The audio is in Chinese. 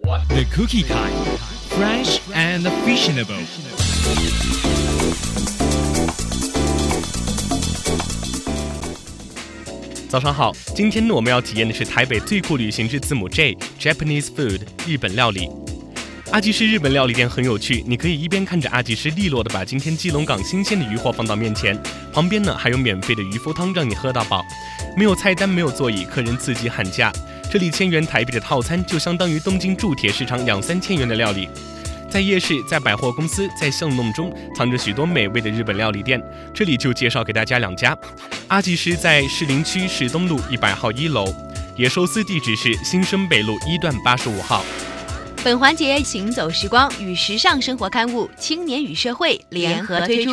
The Cookie Time, fresh and fashionable. 早上好，今天呢我们要体验的是台北最酷旅行之字母 J Japanese Food 日本料理。阿吉师日本料理店很有趣，你可以一边看着阿吉师利落的把今天基隆港新鲜的鱼货放到面前，旁边呢还有免费的渔夫汤让你喝到饱。没有菜单，没有座椅，客人自己喊价。这里千元台币的套餐就相当于东京铸铁市场两三千元的料理。在夜市，在百货公司，在巷弄中藏着许多美味的日本料理店，这里就介绍给大家两家。阿吉师在士林区士东路一百号一楼，野寿司地址是新生北路一段八十五号。本环节行走时光与时尚生活刊物《青年与社会》联合推出。